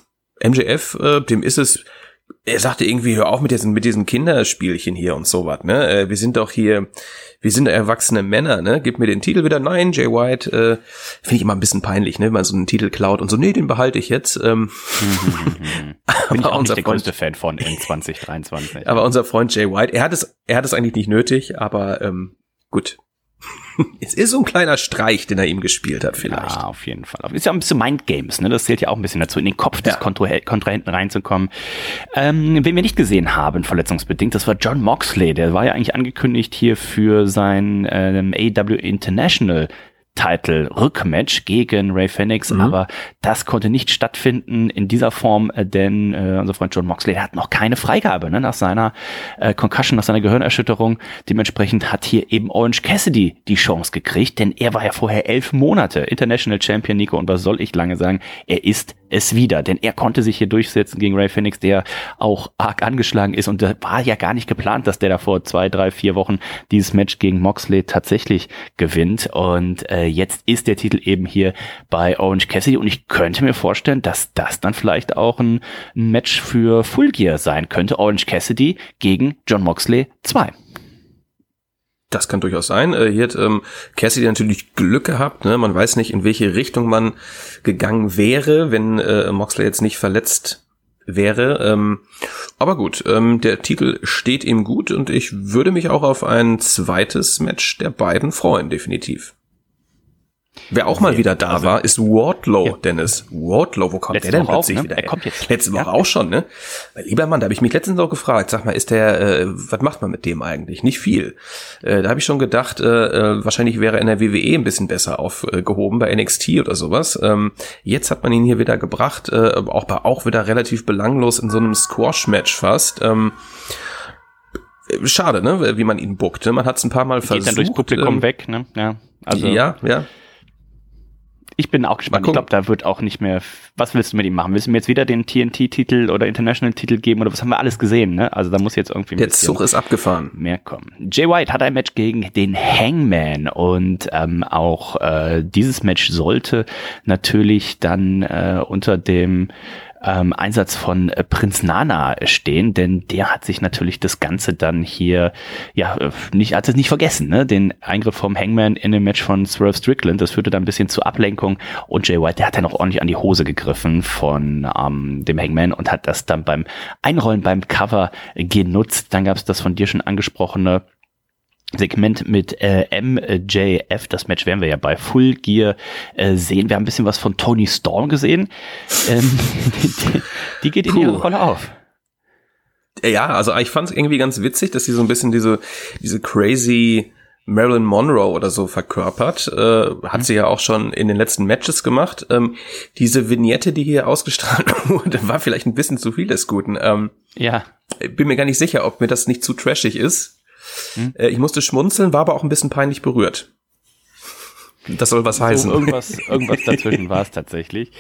MJF, äh, dem ist es, er sagte irgendwie, hör auf mit diesen, mit diesen Kinderspielchen hier und sowas, ne? Äh, wir sind doch hier, wir sind erwachsene Männer, ne? Gib mir den Titel wieder. Nein, Jay White, äh, finde ich immer ein bisschen peinlich, ne? Wenn man so einen Titel klaut und so, nee, den behalte ich jetzt. Ähm, [laughs] Bin ich auch unser nicht der Freund, größte Fan von in 2023. [laughs] aber unser Freund Jay White, er hat es, er hat es eigentlich nicht nötig, aber ähm, gut. [laughs] es ist so ein kleiner Streich, den er ihm gespielt hat, vielleicht. Ja, auf jeden Fall. Ist ja ein bisschen Mindgames, ne? Das zählt ja auch ein bisschen dazu, in den Kopf des Ja. Kontra- Kontrahenten reinzukommen. Ähm, wen wir nicht gesehen haben, verletzungsbedingt, das war John Moxley. Der war ja eigentlich angekündigt hier für sein ähm, AW International Title Rückmatch gegen Ray Phoenix, Mhm. aber das konnte nicht stattfinden in dieser Form, äh, denn äh, unser Freund John Moxley der hat noch keine Freigabe ne, nach seiner äh, Concussion, nach seiner Gehirnerschütterung. Dementsprechend hat hier eben Orange Cassidy die Chance gekriegt, denn er war ja vorher elf Monate International Champion, Nico, und was soll ich lange sagen, er ist es wieder, denn er konnte sich hier durchsetzen gegen Ray Phoenix, der auch arg angeschlagen ist. Und da war ja gar nicht geplant, dass der da vor zwei, drei, vier Wochen dieses Match gegen Moxley tatsächlich gewinnt. Und äh, jetzt ist der Titel eben hier bei Orange Cassidy. Und ich könnte mir vorstellen, dass das dann vielleicht auch ein, ein Match für Full Gear sein könnte, Orange Cassidy gegen John Moxley 2. Das kann durchaus sein. Äh, Hier hat ähm, Cassidy natürlich Glück gehabt. Ne? Man weiß nicht, in welche Richtung man gegangen wäre, wenn äh, Moxley jetzt nicht verletzt wäre. Ähm, aber gut, ähm, der Titel steht ihm gut und ich würde mich auch auf ein zweites Match der beiden freuen, definitiv. Wer auch mal wieder da also, war, ist Wardlow, ja. Dennis. Wardlow, wo kommt Letzte der denn Woche plötzlich auch, ne? wieder Er kommt jetzt. Letzte Woche Ja. auch schon, ne? Weil, lieber Mann, da habe ich mich letztens auch gefragt, sag mal, ist der, äh, was macht man mit dem eigentlich? Nicht viel. Äh, da habe ich schon gedacht, äh, äh, wahrscheinlich wäre er in der WWE ein bisschen besser aufgehoben, bei NXT oder sowas. Ähm, jetzt hat man ihn hier wieder gebracht, äh, auch, auch wieder relativ belanglos in so einem Squash-Match fast. Ähm, äh, Schade, ne, wie man ihn bookte. Man hat es ein paar Mal Geht versucht. dann durchs Publikum ähm, weg, ne? Ja. Also ja, ja. Ich bin auch gespannt. Ich glaube, da wird auch nicht mehr. Was willst du mit ihm machen? Willst du mir jetzt wieder den TNT-Titel oder International-Titel geben oder was haben wir alles gesehen, ne? Also da muss jetzt irgendwie Der Zug ist abgefahren. mehr kommen. Jay White hat ein Match gegen den Hangman und ähm, auch äh, dieses Match sollte natürlich dann äh, unter dem ähm, Einsatz von äh, Prinz Nana stehen, denn der hat sich natürlich das Ganze dann hier, ja, äh, nicht, hat es nicht vergessen, ne? Den Eingriff vom Hangman in dem Match von Swerve Strickland, das führte dann ein bisschen zur Ablenkung und Jay White, der hat dann auch ordentlich an die Hose gegriffen von ähm, dem Hangman und hat das dann beim Einrollen beim Cover genutzt. Dann gab es das von dir schon angesprochene Segment mit äh, MJF. Das Match werden wir ja bei Full Gear äh, sehen. Wir haben ein bisschen was von Tony Storm gesehen. Ähm, [laughs] die, die geht in Puh. ihre Rolle auf. Ja, also ich fand es irgendwie ganz witzig, dass sie so ein bisschen diese, diese crazy Marilyn Monroe oder so verkörpert. Äh, hat sie ja auch schon in den letzten Matches gemacht. Ähm, diese Vignette, die hier ausgestrahlt [laughs] wurde, war vielleicht ein bisschen zu viel des Guten. Ähm, Ja, bin mir gar nicht sicher, ob mir das nicht zu trashig ist. Äh, ich musste schmunzeln, war aber auch ein bisschen peinlich berührt. Das soll was heißen. So irgendwas, irgendwas [laughs] dazwischen war es tatsächlich.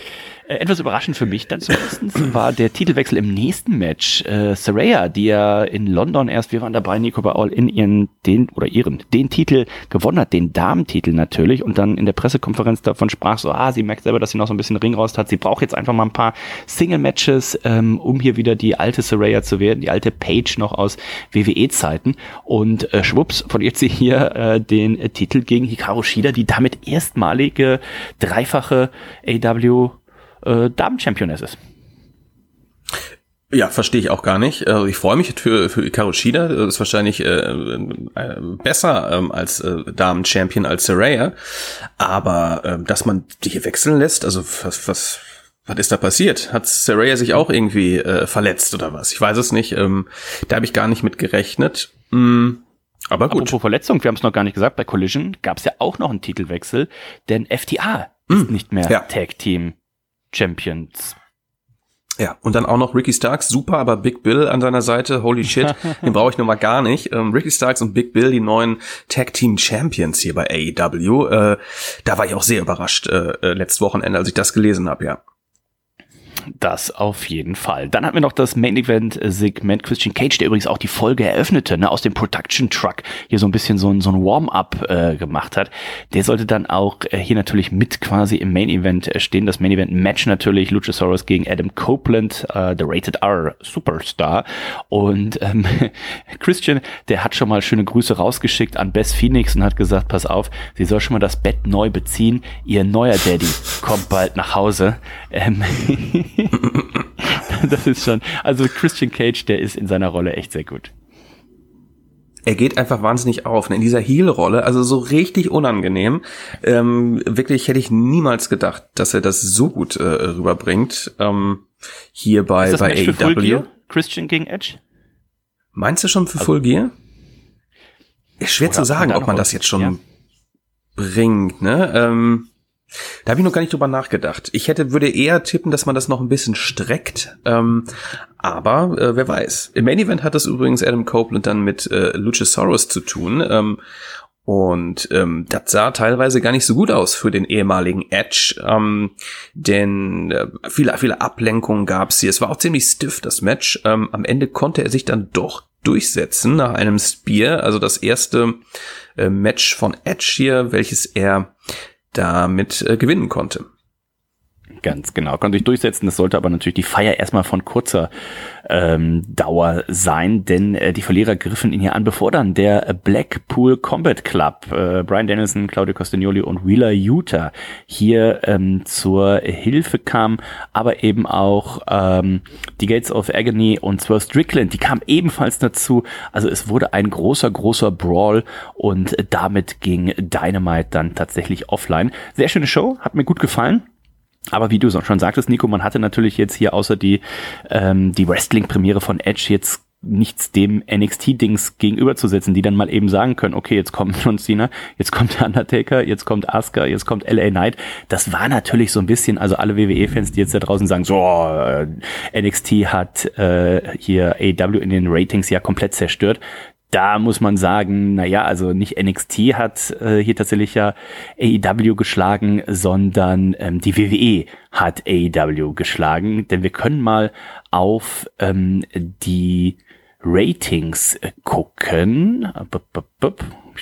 Äh, etwas überraschend für mich dann zumindest war der Titelwechsel im nächsten Match. Äh, Saraya, die ja in London erst, wir waren dabei, Nico bei All in ihren, den, oder ihren, den Titel gewonnen hat, den Damentitel natürlich, und dann in der Pressekonferenz davon sprach so, ah, sie merkt selber, dass sie noch so ein bisschen Ringrost hat. Sie braucht jetzt einfach mal ein paar Single-Matches, ähm, um hier wieder die alte Saraya zu werden, die alte Page noch aus WWE-Zeiten. Und äh, schwupps, verliert sie hier äh, den äh, Titel gegen Hikaru Shida, die damit erstmalige dreifache AW äh, Damen-Championess ist. Ja, verstehe ich auch gar nicht. Äh, Ich freue mich für, für Ikaru Shida. Das ist wahrscheinlich äh, äh, besser ähm, als äh, Damen-Champion als Saraya. Aber äh, dass man die hier wechseln lässt, also was, was, was ist da passiert? Hat Saraya sich auch irgendwie äh, verletzt oder was? Ich weiß es nicht. Ähm, da habe ich gar nicht mit gerechnet. Mm, aber gut. Apropos Verletzung, wir haben es noch gar nicht gesagt, bei Collision gab es ja auch noch einen Titelwechsel, denn FTA ist nicht mehr ja. Tag Team Champions. Ja, und dann auch noch Ricky Starks, super, aber Big Bill an seiner Seite, holy shit, [laughs] den brauche ich nun mal gar nicht. Ähm, Ricky Starks und Big Bill, die neuen Tag Team Champions hier bei AEW, äh, da war ich auch sehr überrascht äh, äh, letztes Wochenende, als ich das gelesen habe, ja. Das auf jeden Fall. Dann hatten wir noch das Main Event Segment Christian Cage, der übrigens auch die Folge eröffnete, ne, aus dem Production Truck hier so ein bisschen so ein, so ein Warm-up äh, gemacht hat. Der sollte dann auch äh, hier natürlich mit quasi im Main Event äh, stehen. Das Main Event Match natürlich Luchasaurus gegen Adam Copeland, äh, der Rated R Superstar. Und ähm, [laughs] Christian, der hat schon mal schöne Grüße rausgeschickt an Bess Phoenix und hat gesagt, pass auf, sie soll schon mal das Bett neu beziehen. Ihr neuer Daddy kommt bald nach Hause. Ähm, [laughs] [laughs] das ist schon, also Christian Cage, der ist in seiner Rolle echt sehr gut. Er geht einfach wahnsinnig auf, ne, in dieser Heel-Rolle, also so richtig unangenehm. Ähm, wirklich hätte ich niemals gedacht, dass er das so gut äh, rüberbringt. Ähm, hier bei, Ist das bei Match für Full AEW. Gear? Christian gegen Edge? Meinst du schon für Full Gear? Ist schwer zu sagen, ob man das jetzt schon Ja. bringt, ne? Ähm, da habe ich noch gar nicht drüber nachgedacht. Ich hätte, würde eher tippen, dass man das noch ein bisschen streckt. Ähm, aber äh, wer weiß. Im Main Event hat das übrigens Adam Copeland dann mit äh, Luchasaurus zu tun. Ähm, und ähm, das sah teilweise gar nicht so gut aus für den ehemaligen Edge, ähm, denn äh, viele, viele Ablenkungen gab es hier. Es war auch ziemlich stiff, das Match. Ähm, am Ende konnte er sich dann doch durchsetzen nach einem Spear, also das erste äh, Match von Edge hier, welches er damit äh, gewinnen konnte. Ganz genau, konnte sich durchsetzen. Das sollte aber natürlich die Feier erstmal von kurzer ähm, Dauer sein, denn äh, die Verlierer griffen ihn hier an, bevor dann der Blackpool Combat Club, äh, Brian Dennison, Claudio Castagnoli und Wheeler Utah hier ähm, zur Hilfe kam, aber eben auch ähm, die Gates of Agony und Swerve Strickland, die kamen ebenfalls dazu. Also es wurde ein großer, großer Brawl und damit ging Dynamite dann tatsächlich offline. Sehr schöne Show, hat mir gut gefallen. Aber wie du schon sagtest, Nico, man hatte natürlich jetzt hier außer die, ähm, die Wrestling-Premiere von Edge jetzt nichts dem NXT-Dings gegenüberzusetzen, die dann mal eben sagen können, okay, jetzt kommt [laughs] John Cena, jetzt kommt der [laughs] Undertaker, jetzt kommt Asuka, jetzt kommt LA Knight. Das war natürlich so ein bisschen, also alle WWE-Fans, die jetzt da draußen sagen, so, äh, NXT hat äh, hier AW in den Ratings ja komplett zerstört da muss man sagen, naja, also nicht NXT hat äh, hier tatsächlich ja AEW geschlagen, sondern ähm, die WWE hat AEW geschlagen, denn wir können mal auf ähm, die Ratings äh, gucken.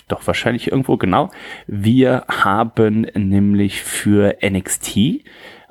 Doch wahrscheinlich irgendwo genau. Wir haben nämlich für NXT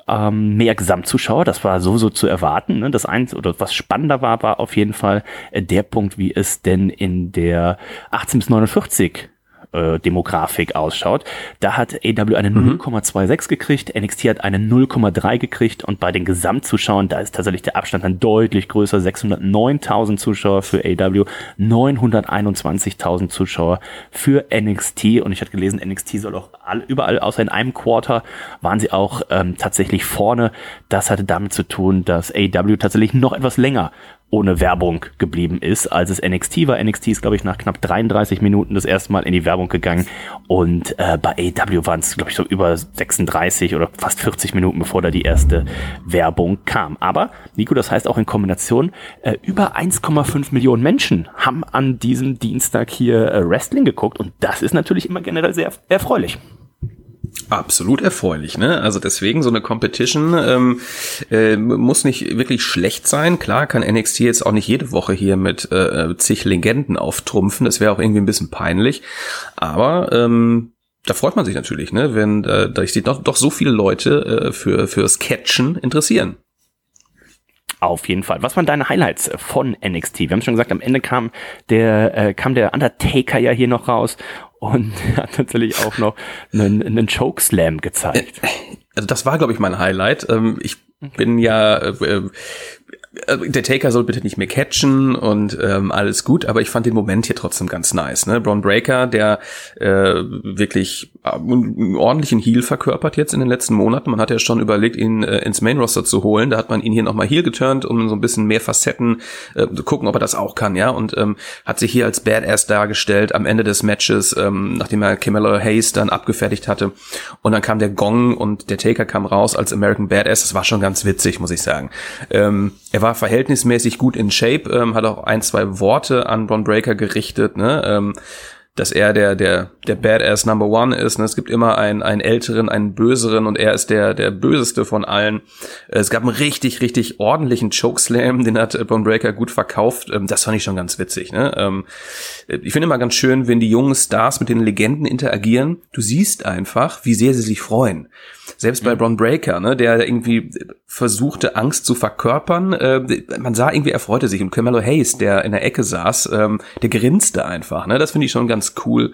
ähm, mehr Gesamtzuschauer. Das war sowieso zu erwarten. Ne? Das eins oder was spannender war, war auf jeden Fall äh, der Punkt, wie es denn in der 18 bis 49 äh, Demografik ausschaut. Da hat AW eine mhm. 0,26 gekriegt, NXT hat eine 0,3 gekriegt und bei den Gesamtzuschauern, da ist tatsächlich der Abstand dann deutlich größer, 609.000 Zuschauer für AW, 921.000 Zuschauer für NXT und ich hatte gelesen, NXT soll auch all, überall, außer in einem Quarter, waren sie auch ähm, tatsächlich vorne. Das hatte damit zu tun, dass AW tatsächlich noch etwas länger ohne Werbung geblieben ist, als es NXT war. NXT ist, glaube ich, nach knapp 33 Minuten das erste Mal in die Werbung gegangen und äh, bei AW waren es, glaube ich, so über 36 oder fast 40 Minuten, bevor da die erste Werbung kam. Aber, Nico, das heißt auch in Kombination, äh, über 1,5 Millionen Menschen haben an diesem Dienstag hier äh, Wrestling geguckt und das ist natürlich immer generell sehr erfreulich. Absolut erfreulich, ne? Also deswegen so eine Competition ähm, äh, muss nicht wirklich schlecht sein. Klar kann NXT jetzt auch nicht jede Woche hier mit äh, zig Legenden auftrumpfen. Das wäre auch irgendwie ein bisschen peinlich. Aber ähm, da freut man sich natürlich, ne? Wenn äh, da sich doch, doch so viele Leute äh, für fürs Catchen interessieren. Auf jeden Fall. Was waren deine Highlights von NXT? Wir haben schon gesagt, am Ende kam der äh, kam der Undertaker ja hier noch raus und [laughs] hat natürlich auch noch einen, einen Chokeslam gezeigt. Also das war, glaube ich, mein Highlight. Ähm, ich bin ja äh, also, der Taker soll bitte nicht mehr catchen und ähm, alles gut, aber ich fand den Moment hier trotzdem ganz nice. Ne? Braun Breaker, der äh, wirklich äh, einen ordentlichen Heal verkörpert jetzt in den letzten Monaten. Man hat ja schon überlegt, ihn äh, ins Main Roster zu holen. Da hat man ihn hier nochmal Heal geturnt, um so ein bisschen mehr Facetten äh, zu gucken, ob er das auch kann, ja. Und ähm, hat sich hier als Badass dargestellt am Ende des Matches, ähm, nachdem er Camilla Hayes dann abgefertigt hatte. Und dann kam der Gong und der Taker kam raus als American Badass. Das war schon ganz witzig, muss ich sagen. Ähm, er war verhältnismäßig gut in Shape, ähm, hat auch ein, zwei Worte an Bron Breaker gerichtet, ne? Ähm, dass er der, der, der Badass Number One ist. Ne? Es gibt immer einen, einen älteren, einen böseren und er ist der, der böseste von allen. Es gab einen richtig, richtig ordentlichen Chokeslam, den hat Bone Breaker gut verkauft. Ähm, das fand ich schon ganz witzig. Ne? Ähm, ich finde immer ganz schön, wenn die jungen Stars mit den Legenden interagieren. Du siehst einfach, wie sehr sie sich freuen. Selbst bei mhm. Bron Breaker, ne, der irgendwie versuchte, Angst zu verkörpern. Äh, man sah irgendwie, er freute sich. Und Camelo Hayes, der in der Ecke saß, ähm, der grinste einfach. Ne? Das finde ich schon ganz cool,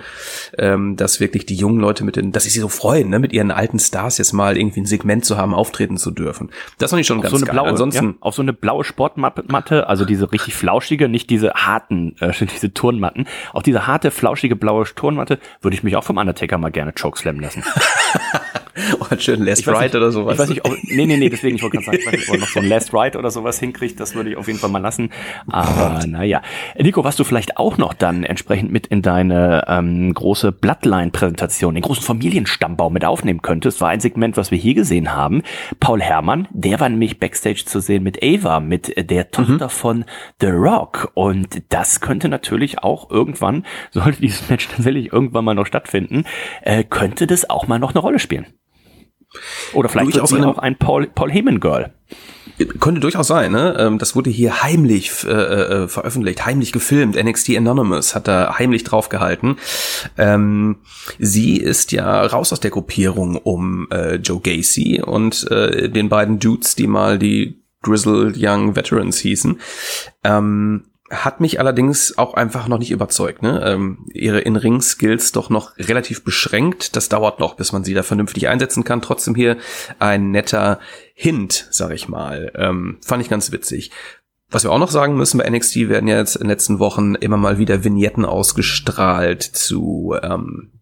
ähm, dass wirklich die jungen Leute mit den, dass sie sich so freuen, ne, mit ihren alten Stars jetzt mal irgendwie ein Segment zu haben, auftreten zu dürfen. Das fand ich schon auf ganz so eine geil. Blaue, Ansonsten ja, auf so eine blaue Sportmatte, also diese richtig flauschige, nicht diese harten, äh, [laughs] diese Turnmatten. Auf diese harte, flauschige blaue Turnmatte würde ich mich auch vom Undertaker mal gerne chokeslammen lassen. [laughs] [laughs] oh, schön Last Ride oder sowas. Ich weiß nicht, ob, nee, nee, nee, deswegen, ich wollte gerade sagen, ich weiß nicht, ob man noch so ein Last Ride oder sowas hinkriegt, das würde ich auf jeden Fall mal lassen. Aber naja. Nico, was du vielleicht auch noch dann entsprechend mit in deine ähm, große Bloodline-Präsentation, den großen Familienstammbaum mit aufnehmen könntest, war ein Segment, was wir hier gesehen haben. Paul Herrmann, der war nämlich Backstage zu sehen mit Ava, mit der Tochter mhm. von The Rock. Und das könnte natürlich auch irgendwann, sollte dieses Match tatsächlich irgendwann mal noch stattfinden, äh, könnte das auch mal noch eine Rolle spielen. Oder vielleicht auch, auch ein Paul, Paul Heyman Girl. könnte durchaus sein, ne? Ähm, das wurde hier heimlich äh, äh, veröffentlicht, heimlich gefilmt. NXT Anonymous hat da heimlich draufgehalten. Ähm, sie ist ja raus aus der Gruppierung um äh, Joe Gacy und äh, den beiden Dudes, die mal die Grizzled Young Veterans hießen. Ähm, hat mich allerdings auch einfach noch nicht überzeugt. Ne? Ähm, ihre In-Ring-Skills doch noch relativ beschränkt. Das dauert noch, bis man sie da vernünftig einsetzen kann. Trotzdem hier ein netter Hint, sag ich mal. Ähm, fand ich ganz witzig. Was wir auch noch sagen müssen, bei NXT werden ja jetzt in den letzten Wochen immer mal wieder Vignetten ausgestrahlt zu ähm,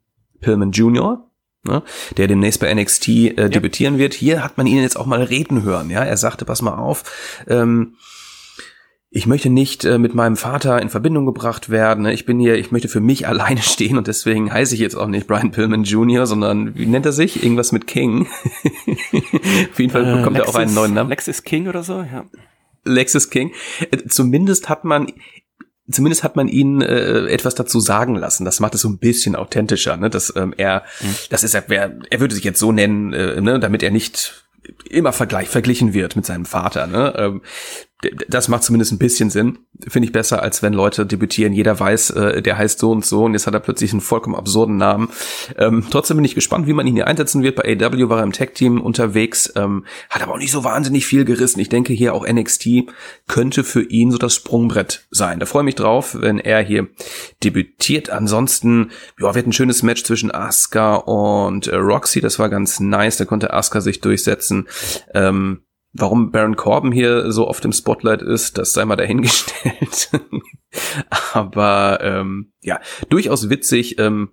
Pillman Jr., ne, der demnächst bei NXT äh, ja. debütieren wird. Hier hat man ihn jetzt auch mal reden hören. Ja, Er sagte, pass mal auf, ähm, ich möchte nicht äh, mit meinem Vater in Verbindung gebracht werden. Ne? Ich bin hier, ich möchte für mich [laughs] alleine stehen und deswegen heiße ich jetzt auch nicht Brian Pillman Jr., sondern wie nennt er sich? Irgendwas mit King. [laughs] Auf jeden Fall äh, bekommt äh, er auch einen neuen Namen. Lexus King oder so, ja. Lexus King. Äh, zumindest hat man zumindest hat man ihn äh, etwas dazu sagen lassen. Das macht es so ein bisschen authentischer, ne? Dass ähm, er, mhm. das ist er, er würde sich jetzt so nennen, äh, ne? damit er nicht immer vergleich, verglichen wird mit seinem Vater. Ne? Ähm, das macht zumindest ein bisschen Sinn. Finde ich besser, als wenn Leute debütieren. Jeder weiß, äh, der heißt so und so und jetzt hat er plötzlich einen vollkommen absurden Namen. Ähm, trotzdem bin ich gespannt, wie man ihn hier einsetzen wird. Bei AW war er im Tech-Team unterwegs, ähm, hat aber auch nicht so wahnsinnig viel gerissen. Ich denke hier auch NXT könnte für ihn so das Sprungbrett sein. Da freue ich mich drauf, wenn er hier debütiert. Ansonsten, ja, wird ein schönes Match zwischen Asuka und äh, Roxy. Das war ganz nice. Da konnte Asuka sich durchsetzen. Ähm, Warum Baron Corbin hier so oft im Spotlight ist, das sei mal dahingestellt. [laughs] Aber ähm, ja, durchaus witzig. Ähm,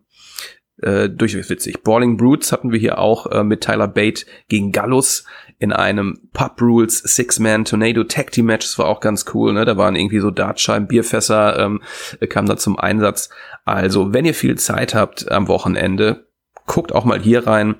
äh, durchaus witzig. Brawling Brutes hatten wir hier auch äh, mit Tyler Bate gegen Gallus in einem Pub Rules Six-Man Tornado Tag Team Match. Das war auch ganz cool. Ne? Da waren irgendwie so Dartscheiben, Bierfässer ähm, kamen da zum Einsatz. Also, wenn ihr viel Zeit habt am Wochenende, guckt auch mal hier rein.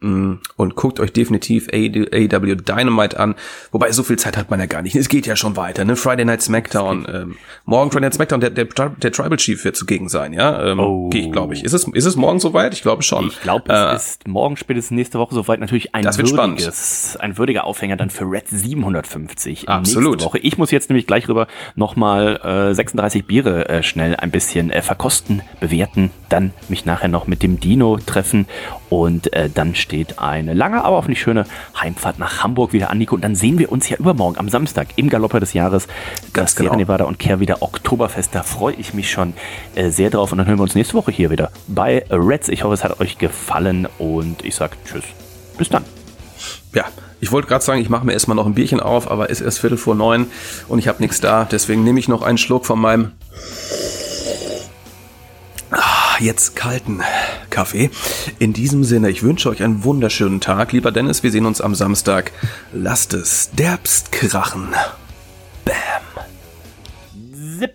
Mm, und guckt euch definitiv AW Dynamite an. Wobei so viel Zeit hat man ja gar nicht. Es geht ja schon weiter, ne? Friday Night SmackDown. Ähm, morgen Friday Night SmackDown, der, der, der Tribal Chief wird zugegen sein, ja? Ähm, oh. Gehe ich, glaube ich. Ist es, ist es morgen soweit? Ich glaube schon. Ich glaube, es äh, ist morgen spätestens nächste Woche soweit. Natürlich ein das wird würdiges, spannend. ein würdiger Aufhänger dann für Red 750 Absolut. nächste Woche. Ich muss jetzt nämlich gleich rüber nochmal äh, 36 Biere äh, schnell ein bisschen äh, verkosten, bewerten, dann mich nachher noch mit dem Dino treffen und äh, dann steht eine lange, aber auch nicht schöne Heimfahrt nach Hamburg wieder an, Nico. Und dann sehen wir uns ja übermorgen am Samstag im Galopper des Jahres. Das genau. Sierra Nevada und Care wieder Oktoberfest. Da freue ich mich schon äh, sehr drauf. Und dann hören wir uns nächste Woche hier wieder bei Reds. Ich hoffe, es hat euch gefallen und ich sage Tschüss. Bis dann. Ja, ich wollte gerade sagen, ich mache mir erstmal noch ein Bierchen auf, aber es ist erst Viertel vor neun und ich habe nichts da. Deswegen nehme ich noch einen Schluck von meinem jetzt kalten Kaffee. In diesem Sinne, ich wünsche euch einen wunderschönen Tag. Lieber Dennis, wir sehen uns am Samstag. Lasst es derbst krachen. Bam. Zip.